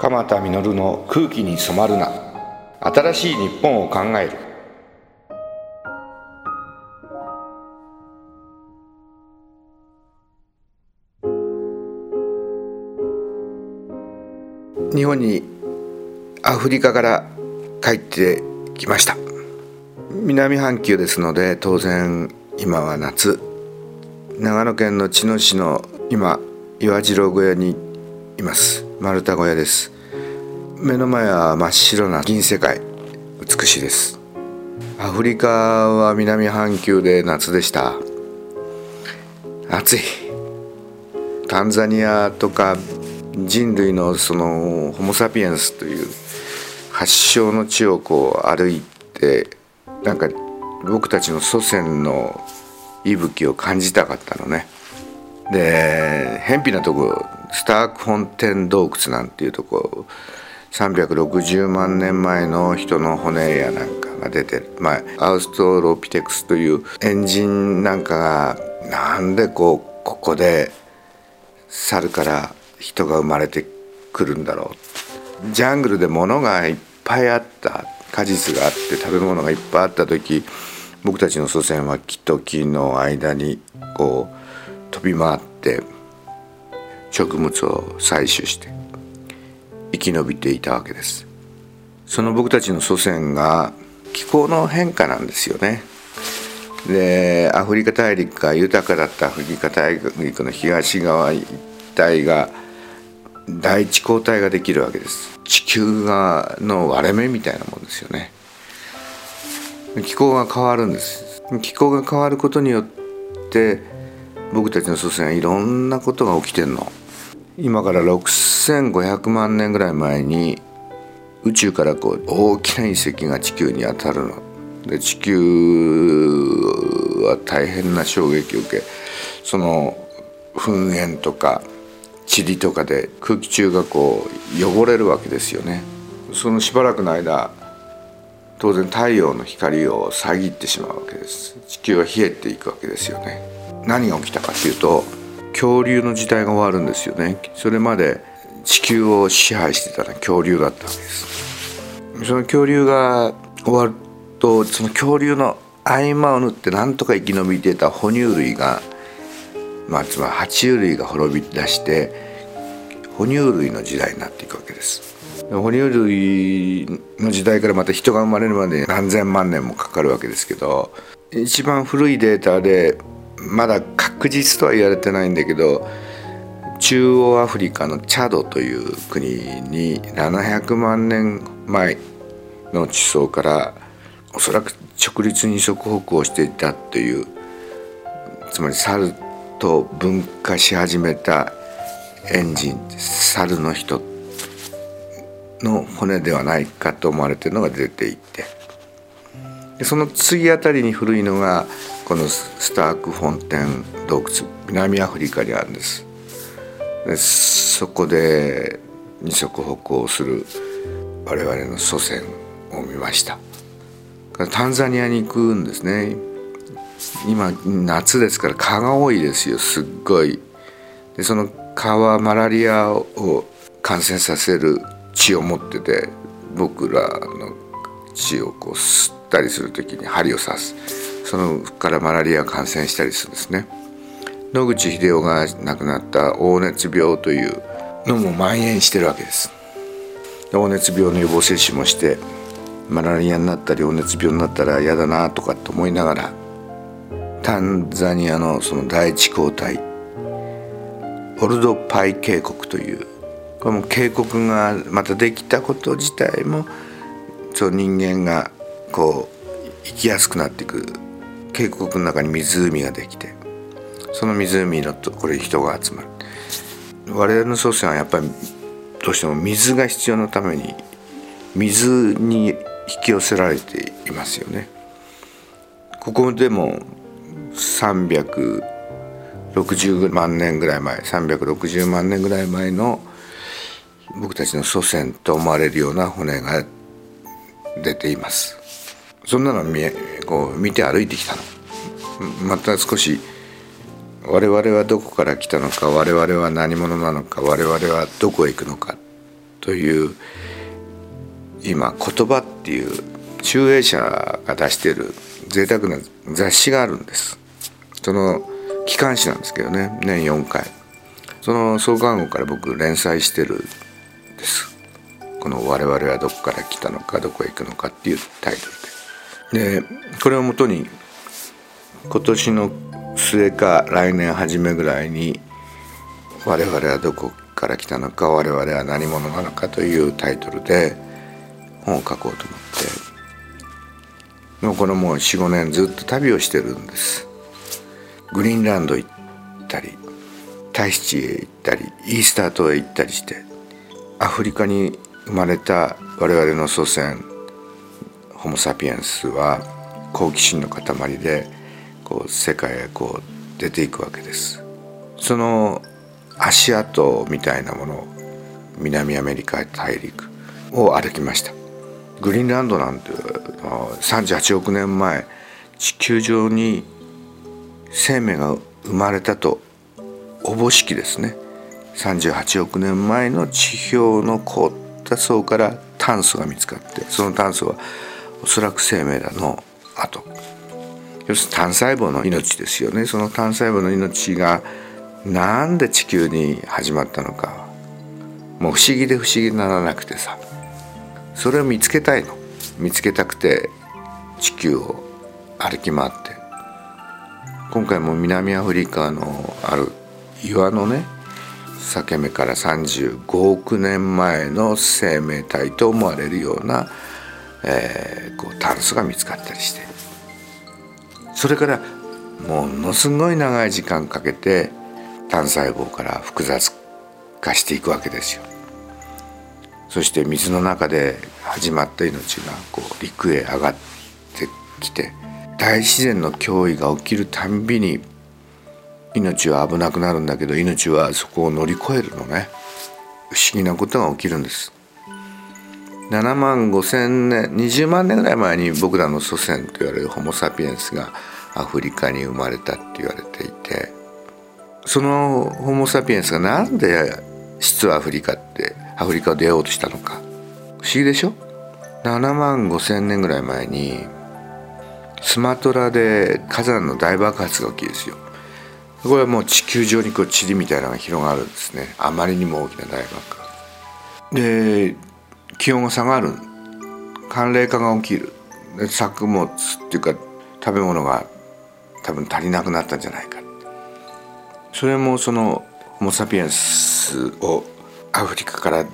鎌田実の空気に染まるな。新しい日本を考える。日本にアフリカから帰ってきました。南半球ですので当然今は夏。長野県の茅野市の今岩次郎小屋にいます。丸太小屋です。目の前は真っ白な銀世界美しいです。アフリカは南半球で夏でした。暑い。タンザニアとか人類のそのホモ・サピエンスという発祥の地をこう歩いてなんか僕たちの祖先の息吹を感じたかったのね。で偏僻なとこスタークフォンテン洞窟なんていうとこ360万年前の人の骨やなんかが出てる、まあ、アウストロピテクスというエンジンなんかがなんでこうここで猿から人が生まれてくるんだろう。ジャングルで物がいっぱいあった。果実があって食べ物がいっぱいあった時僕たちの祖先は木と木の間にこう飛び回って植物を採取して。生き延びていたわけです。その僕たちの祖先が気候の変化なんですよね。でアフリカ大陸が豊かだったアフリカ大陸の東側一帯が第一交代ができるわけです。地球がの割れ目みたいなもんですよね。気候が変わるんです。気候が変わることによって僕たちの祖先はいろんなことが起きてんの。今から6500万年ぐらい前に宇宙からこう大きな隕石が地球に当たるの。で地球は大変な衝撃を受けその噴煙とか塵とかで空気中がこう汚れるわけですよね。そのしばらくの間当然太陽の光を遮ってしまうわけです。地球は冷えていくわけですよね。何が起きたかっていうと恐竜の時代が終わるんですよね。それまで地球を支配してたのは恐竜だったわけです。その恐竜が終わるとその恐竜の合間を縫ってなんとか生き延びてた哺乳類がまあつまり爬虫類が滅び出して哺乳類の時代になっていくわけです。哺乳類の時代からまた人が生まれるまで何千万年もかかるわけですけど一番古いデータでまだ確実とは言われてないんだけど中央アフリカのチャドという国に700万年前の地層からおそらく直立二足歩行していたというつまり猿と分化し始めたエンジン猿の人の骨ではないかと思われているのが出ていて。その次あたりに古いのがこのスタークフォンテン洞窟南アフリカにあるんです。でそこで二足歩行する我々の祖先を見ました。タンザニアに行くんですね。今夏ですから蚊が多いですよすっごい。でその蚊はマラリアを感染させる血を持ってて僕らの血をこう吸ったりする時に針を刺す。そのからマラリア感染したりするんですね。野口英世が亡くなった黄熱病というのも蔓延してるわけです。黄熱病の予防接種もしてマラリアになったり黄熱病になったら嫌だなとかって思いながらタンザニアのその第一交代オルドパイ渓谷というこれも渓谷がまたできたこと自体もそう人間がこう生きやすくなっていく。渓谷の中に湖ができてその湖のところに人が集まる。我々の祖先はやっぱりどうしても水が必要のために水に引き寄せられていますよね。ここでも360万年ぐらい前360万年ぐらい前の僕たちの祖先と思われるような骨が出ています。そんなの見こう見て歩いてきたの。また少し我々はどこから来たのか我々は何者なのか我々はどこへ行くのかという今言葉っていう集英社が出してる贅沢な雑誌があるんです。その機関誌なんですけどね年4回。その創刊号から僕連載してるんです。この「我々はどこから来たのかどこへ行くのか」っていうタイトル。でこれをもとに今年の末か来年初めぐらいに「我々はどこから来たのか我々は何者なのか」というタイトルで本を書こうと思って。もうこのもう45年ずっと旅をしてるんです。グリーンランド行ったり大使へ行ったりイースター島へ行ったりしてアフリカに生まれた我々の祖先ホモ・サピエンスは好奇心の塊でこう世界へこう出ていくわけです。その足跡みたいなものを南アメリカ大陸を歩きました。グリーンランドなんて38億年前地球上に生命が生まれたとおぼしきですね。38億年前の地表の凍った層から炭素が見つかってその炭素はおそらく生命だの後要するに単細胞の命ですよね。その単細胞の命がなんで地球に始まったのか。もう不思議で不思議にならなくてさ。それを見つけたいの。見つけたくて地球を歩き回って。今回も南アフリカのある岩のね裂け目から35億年前の生命体と思われるような、えー、こう炭素が見つかったりして。それからものすごい長い時間かけて単細胞から複雑化していくわけですよ。そして水の中で始まった命がこう陸へ上がってきて大自然の脅威が起きるたんびに命は危なくなるんだけど命はそこを乗り越えるのね。不思議なことが起きるんです。7万5千年20万年ぐらい前に僕らの祖先と言われるホモ・サピエンスがアフリカに生まれたって言われていてそのホモ・サピエンスがなんで実はアフリカってアフリカを出ようとしたのか。不思議でしょ？7万5千年ぐらい前にスマトラで火山の大爆発が起きるんですよ。これはもう地球上にこう塵みたいなのが広がるんですね。あまりにも大きな大爆発。で気温が下がる寒冷化が起きる。作物っていうか食べ物が多分足りなくなったんじゃないか。それもそのホモ・サピエンスをアフリカから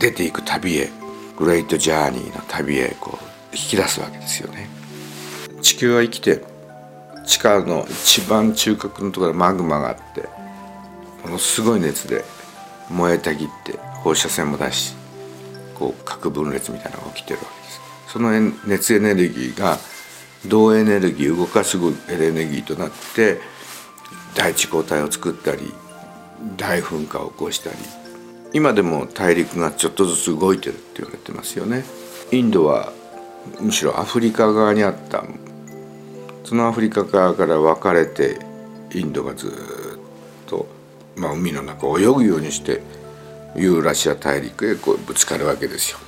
出ていく旅へグレートジャーニーの旅へこう引き出すわけですよね。地球は生きて地下の一番中核のところにマグマがあってものすごい熱で燃えたぎって放射線も出しこう核分裂みたいなのが起きてるわけです。その熱エネルギーが銅エネルギー動かすエネルギーとなって大地抗体を作ったり大噴火を起こしたり。今でも大陸がちょっとずつ動いてるって言われてますよね。インドはむしろアフリカ側にあった。そのアフリカ側から分かれてインドがずっと、まあ、海の中を泳ぐようにしてユーラシア大陸へこうぶつかるわけですよ。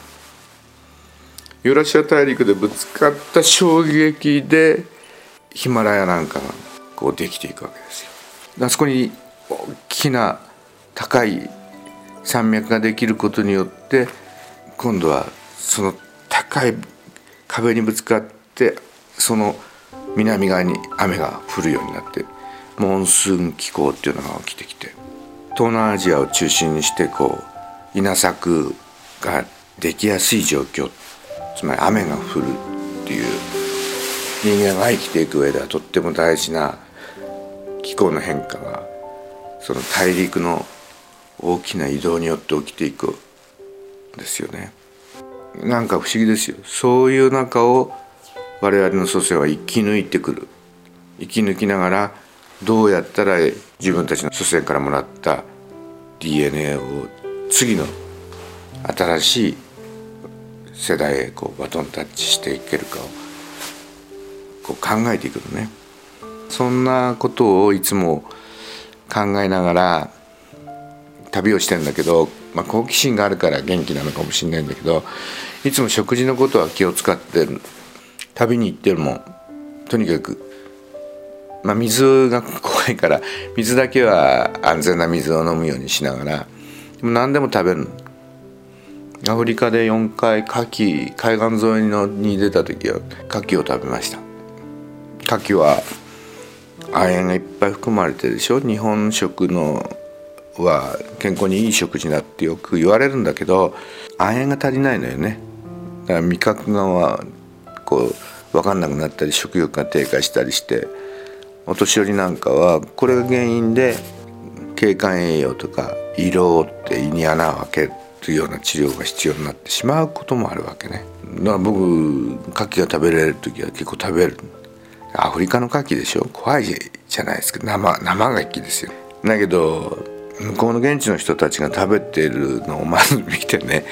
ユーラシア大陸でぶつかった衝撃でヒマラヤなんかがこうできていくわけですよ。あそこに大きな高い山脈ができることによって今度はその高い壁にぶつかってその南側に雨が降るようになってモンスーン気候っていうのが起きてきて東南アジアを中心にしてこう稲作ができやすい状況つまり雨が降るっていう人間が生きていく上ではとっても大事な気候の変化がその大陸の大きな移動によって起きていくんですよね。なんか不思議ですよ。そういう中を我々の祖先は生き抜いてくる。生き抜きながらどうやったら自分たちの祖先からもらった DNA を次の新しい世代へこうバトンタッチしていけるかをこう考えていくのね。そんなことをいつも考えながら旅をしてんだけど、まあ、好奇心があるから元気なのかもしれないんだけどいつも食事のことは気を使ってる旅に行ってもとにかく、まあ、水が怖いから水だけは安全な水を飲むようにしながらでも何でも食べるアフリカで4回牡蠣海岸沿いのに出た時は牡蠣を食べました。牡蠣は亜鉛がいっぱい含まれてるでしょ。日本食のは健康にいい食事だってよく言われるんだけど亜鉛が足りないのよね。だから味覚がこう分かんなくなったり食欲が低下したりしてお年寄りなんかはこれが原因で経管栄養とか色って胃に穴を開けるというような治療が必要になってしまうこともあるわけね。だから僕牡蠣が食べられる時は結構食べる。アフリカの牡蠣でしょ。怖いじゃないですか生生牡蠣ですよ。だけど向こうの現地の人たちが食べてるのをまず見てね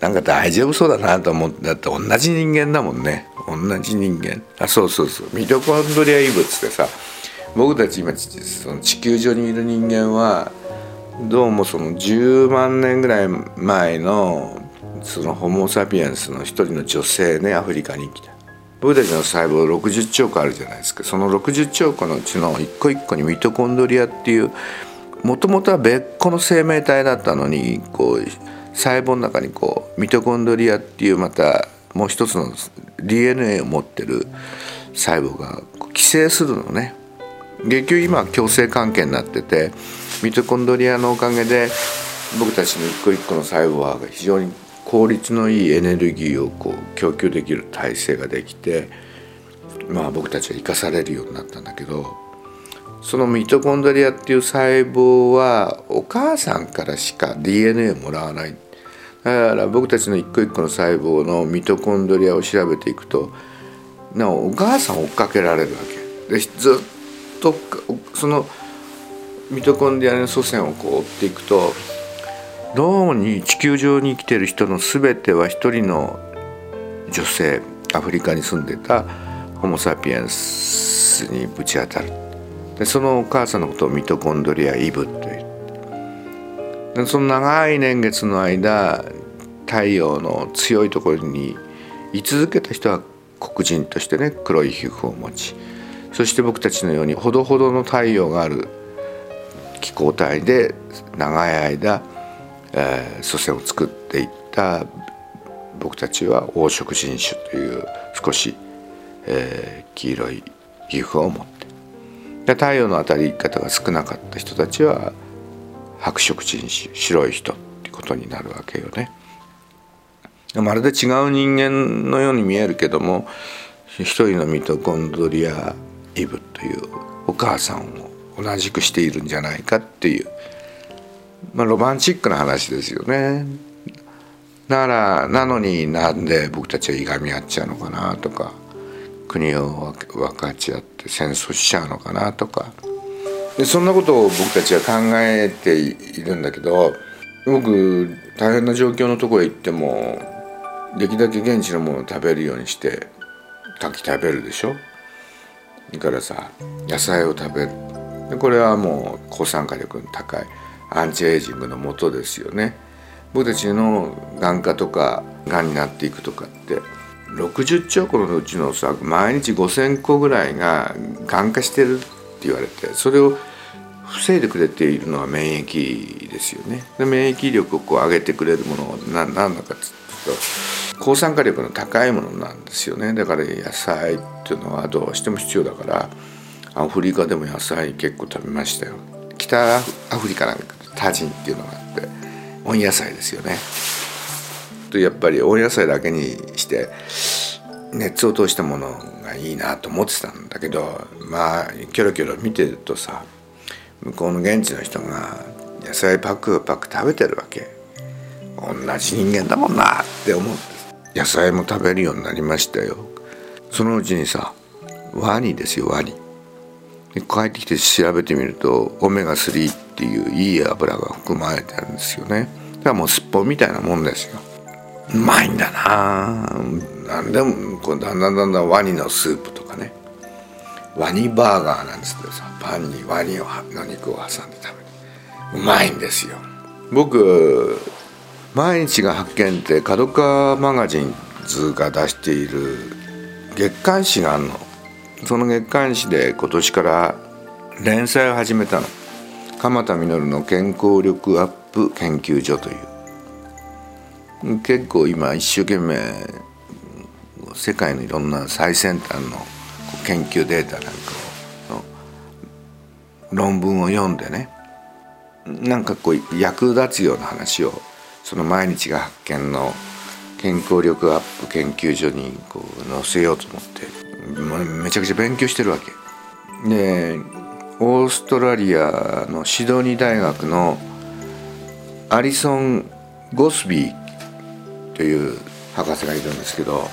なんか大丈夫そうだなと思ってだって同じ人間だもんね。同じ人間。あそうそうそう。ミトコンドリア異物ってさ僕たち今その地球上にいる人間はどうもその10万年ぐらい前のそのホモ・サピエンスの一人の女性ねアフリカに来た。僕たちの細胞60兆個あるじゃないですか。その60兆個のうちの一個一個にミトコンドリアっていうもともとは別個の生命体だったのにこう細胞の中にこうミトコンドリアっていうまたもう一つの DNA を持ってる細胞が寄生するのね。結局今は共生関係になっててミトコンドリアのおかげで僕たちの一個一個の細胞は非常に効率のいいエネルギーをこう供給できる体制ができてまあ僕たちは生かされるようになったんだけどそのミトコンドリアっていう細胞はお母さんからしか DNA をもらわないだから僕たちの一個一個の細胞のミトコンドリアを調べていくとなおお母さん追っかけられるわけ。でずっとそのミトコンドリアの祖先をこう追っていくとどうもに地球上に生きてる人の全ては一人の女性アフリカに住んでたホモ・サピエンスにぶち当たる。でそのお母さんのことをミトコンドリアイブというその長い年月の間太陽の強いところに居続けた人は黒人としてね黒い皮膚を持ちそして僕たちのようにほどほどの太陽がある気候帯で長い間、えー、祖先を作っていった僕たちは黄色人種という少し、えー、黄色い皮膚を持ってで太陽の当たり方が少なかった人たちは白色人種白い人ってことになるわけよね。まるで違う人間のように見えるけども一人のミトコンドリアイブというお母さんを同じくしているんじゃないかっていう、まあ、ロマンチックな話ですよね。だからなのになんで僕たちはいがみ合っちゃうのかなとか国を分かち合って戦争しちゃうのかなとかでそんなことを僕たちは考えているんだけど僕大変な状況のとこへ行ってもできるだけ現地のものを食べるようにして牡蠣食べるでしょ？それからさ野菜を食べる。でこれはもう抗酸化力の高いアンチエイジングのもとですよね。僕たちの眼科とかがんになっていくとかって60兆個のうちのさ毎日5,000個ぐらいががん化してるって言われてそれを防いでくれているのは免疫ですよね。で免疫力をこう上げてくれるものは何なのかっつと抗酸化力の高いものなんですよねだから野菜っていうのはどうしても必要だからアフリカでも野菜結構食べましたよ。北アフリカなんかタジンっていうのがあって温野菜ですよね。とやっぱり温野菜だけにして熱を通したものがいいなと思ってたんだけどまあキョロキョロ見てるとさ向こうの現地の人が野菜パクパク食べてるわけ同じ人間だもんなって思って。野菜も食べるようになりましたよ。そのうちにさワニですよワニ。帰ってきて調べてみるとオメガ3っていういい油が含まれてるんですよね。だからもうすっぽんみたいなもんですよ。うまいんだな。なんでもこうだんだんだんだんワニのスープとかね。ワニバーガーなんつってさパンにワニをの肉を挟んで食べる。うまいんですよ。僕毎日が発見って角川マガジンズが出している月刊誌があるの。その月刊誌で今年から連載を始めたの。鎌田実の健康力アップ研究所という。結構今一生懸命世界のいろんな最先端の研究データなんかの論文を読んでね。なんかこう役立つような話をその毎日が発見の健康力アップ研究所にこう載せようと思ってめちゃくちゃ勉強してるわけ。でオーストラリアのシドニー大学のアリソン・ゴスビーという博士がいるんですけど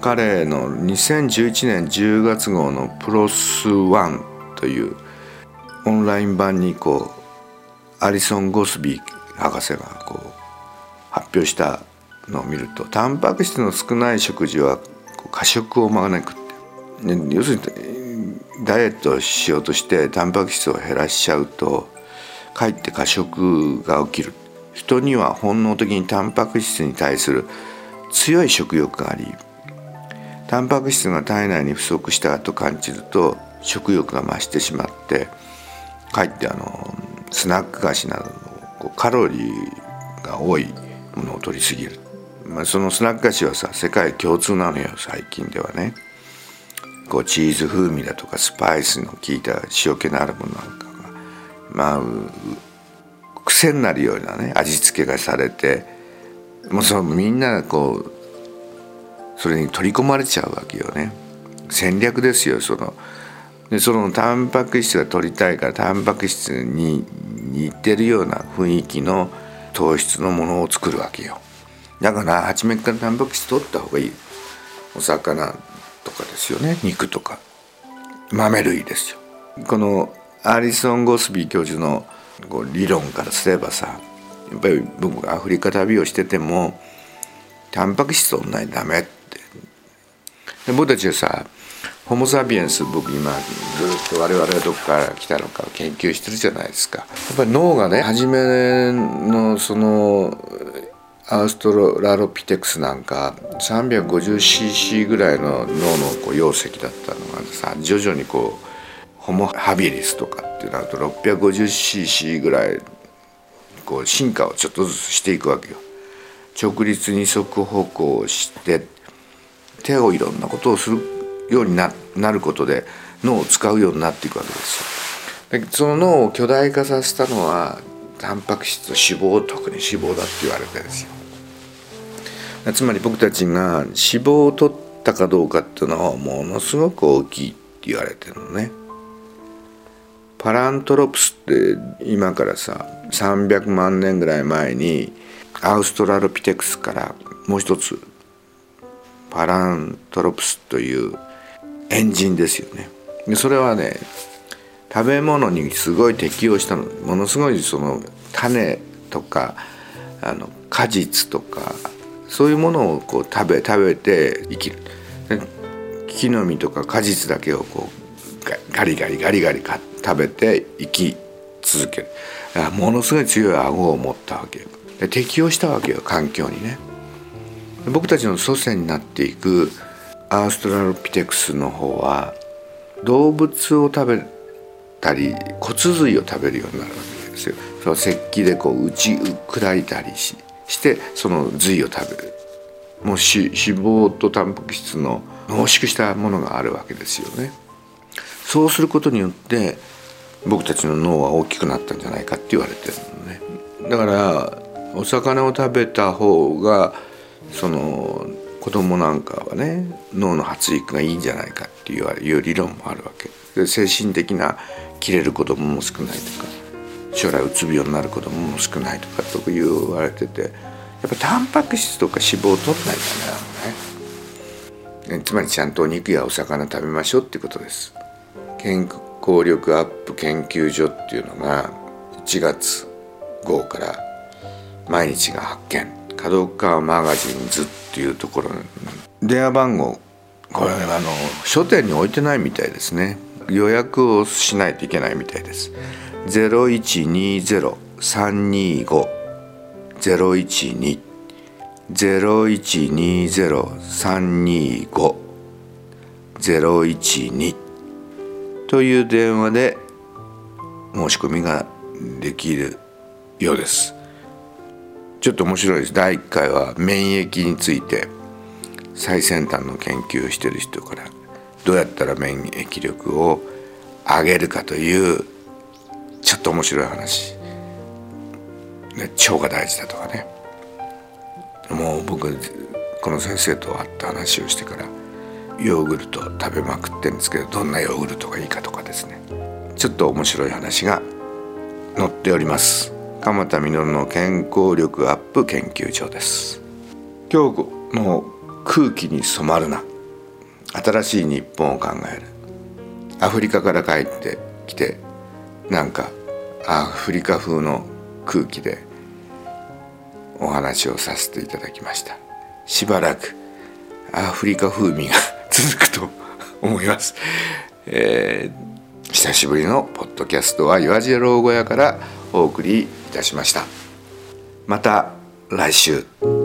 彼の2011年10月号の「プロスワンというオンライン版にこうアリソン・ゴスビー博士がこう発表したのを見るとタンパク質の少ない食事は過食を招くって。要するにダイエットしようとしてタンパク質を減らしちゃうとかえって過食が起きる。人には本能的にタンパク質に対する強い食欲がありタンパク質が体内に不足したと感じると食欲が増してしまってかえってあのスナック菓子などのこうカロリーが多いものを取りすぎる、まあ、そのスナック菓子はさ世界共通なのよ最近ではね。こうチーズ風味だとかスパイスの効いた塩気のあるものなんかがまあ癖になるようなね味付けがされてもうそのみんながこうそれに取り込まれちゃうわけよね。戦略ですよその。でそのタンパク質が取りたいからタンパク質に似てるような雰囲気の糖質のものを作るわけよ。だから初めからタンパク質取った方がいい。お魚とかですよね。肉とか。豆類ですよ。このアリソン・ゴスビー教授のこう理論からすればさやっぱり僕がアフリカ旅をしててもタンパク質取んないダメって。で僕たちはさホモ・サピエンス僕今ずっと我々はどこから来たのかを研究してるじゃないですか。やっぱり脳がね初めのそのアウストラロピテクスなんか 350cc ぐらいの脳のこう容積だったのがさ徐々にこうホモ・ハビリスとかってなると 650cc ぐらいこう進化をちょっとずつしていくわけよ。直立二足歩行して手をいろんなことをする。ようになることで脳を使うようになっていくわけですよ。その脳を巨大化させたのはタンパク質と脂肪特に脂肪だって言われてるんですよ。つまり僕たちが脂肪を取ったかどうかっていうのはものすごく大きいって言われてるのね。パラントロプスって今からさ300万年ぐらい前にアウストラロピテクスからもう一つパラントロプスというエンジンですよね。でそれはね食べ物にすごい適応したの。ものすごいその種とかあの果実とかそういうものをこう食べ食べて生きる。木の実とか果実だけをこうガリガリガリガリ食べて生き続ける。ものすごい強い顎を持ったわけで適応したわけよ環境にね。僕たちの祖先になっていくアーストラロピテクスの方は動物を食べたり骨髄を食べるようになるわけですよ。その石器でこう打ち砕いたりししてその髄を食べる。もう脂肪とタンパク質の濃縮したものがあるわけですよね。そうすることによって僕たちの脳は大きくなったんじゃないかって言われてるのね。だからお魚を食べた方がその子供なんかはね脳の発育がいいんじゃないかっていう理論もあるわけ。で精神的な切れる子供も少ないとか将来うつ病になる子供も少ないとかと言われててやっぱタンパク質とか脂肪を取らないとダメなのね。つまりちゃんとお肉やお魚食べましょうっていうことです。健康力アップ研究所っていうのが1月号から毎日が発見。角川マガジンズっていうところ電話番号これあの書店に置いてないみたいですね。予約をしないといけないみたいです。0120-325 012 0120-325 012という電話で申し込みができるようです。ちょっと面白いです。第1回は免疫について。最先端の研究をしてる人から。どうやったら免疫力を上げるかというちょっと面白い話、ね、腸が大事だとかね。もう僕この先生と会った話をしてからヨーグルト食べまくってるんですけどどんなヨーグルトがいいかとかですね。ちょっと面白い話が載っております。鎌田稔の健康力アップ研究所です。今日の空気に染まるな。新しい日本を考える。アフリカから帰ってきてなんかアフリカ風の空気でお話をさせていただきました。しばらくアフリカ風味が 続くと思います、えー、久しぶりのポッドキャストは岩地老小屋からお送りたしました。また来週。